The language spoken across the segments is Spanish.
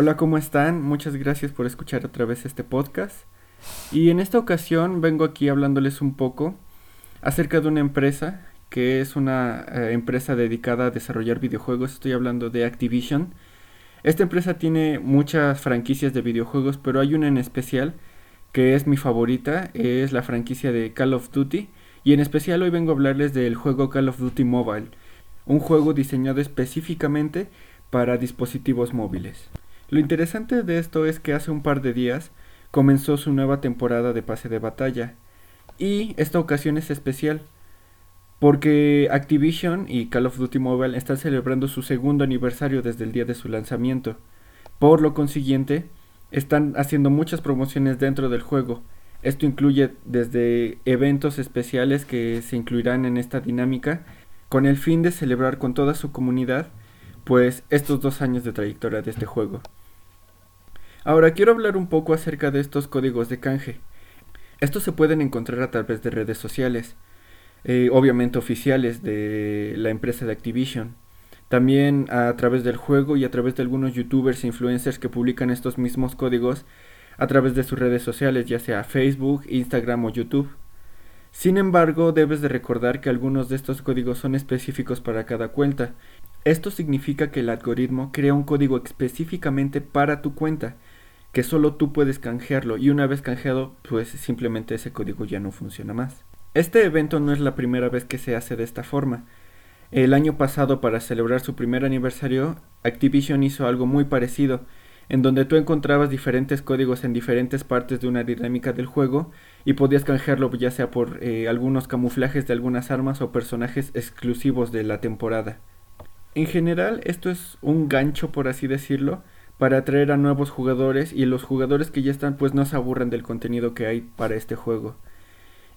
Hola, ¿cómo están? Muchas gracias por escuchar otra vez este podcast. Y en esta ocasión vengo aquí hablándoles un poco acerca de una empresa que es una eh, empresa dedicada a desarrollar videojuegos. Estoy hablando de Activision. Esta empresa tiene muchas franquicias de videojuegos, pero hay una en especial que es mi favorita, es la franquicia de Call of Duty. Y en especial hoy vengo a hablarles del juego Call of Duty Mobile, un juego diseñado específicamente para dispositivos móviles. Lo interesante de esto es que hace un par de días comenzó su nueva temporada de pase de batalla. Y esta ocasión es especial porque Activision y Call of Duty Mobile están celebrando su segundo aniversario desde el día de su lanzamiento. Por lo consiguiente, están haciendo muchas promociones dentro del juego. Esto incluye desde eventos especiales que se incluirán en esta dinámica con el fin de celebrar con toda su comunidad pues estos dos años de trayectoria de este juego. Ahora quiero hablar un poco acerca de estos códigos de canje. Estos se pueden encontrar a través de redes sociales, eh, obviamente oficiales de la empresa de Activision. También a través del juego y a través de algunos youtubers e influencers que publican estos mismos códigos a través de sus redes sociales, ya sea Facebook, Instagram o YouTube. Sin embargo, debes de recordar que algunos de estos códigos son específicos para cada cuenta. Esto significa que el algoritmo crea un código específicamente para tu cuenta que solo tú puedes canjearlo y una vez canjeado pues simplemente ese código ya no funciona más. Este evento no es la primera vez que se hace de esta forma. El año pasado para celebrar su primer aniversario Activision hizo algo muy parecido en donde tú encontrabas diferentes códigos en diferentes partes de una dinámica del juego y podías canjearlo ya sea por eh, algunos camuflajes de algunas armas o personajes exclusivos de la temporada. En general esto es un gancho por así decirlo para atraer a nuevos jugadores y los jugadores que ya están pues no se aburren del contenido que hay para este juego.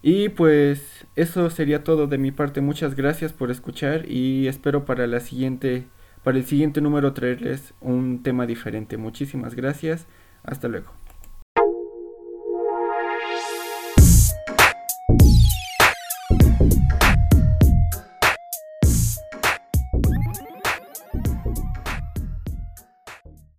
Y pues eso sería todo de mi parte. Muchas gracias por escuchar y espero para la siguiente para el siguiente número traerles un tema diferente. Muchísimas gracias. Hasta luego.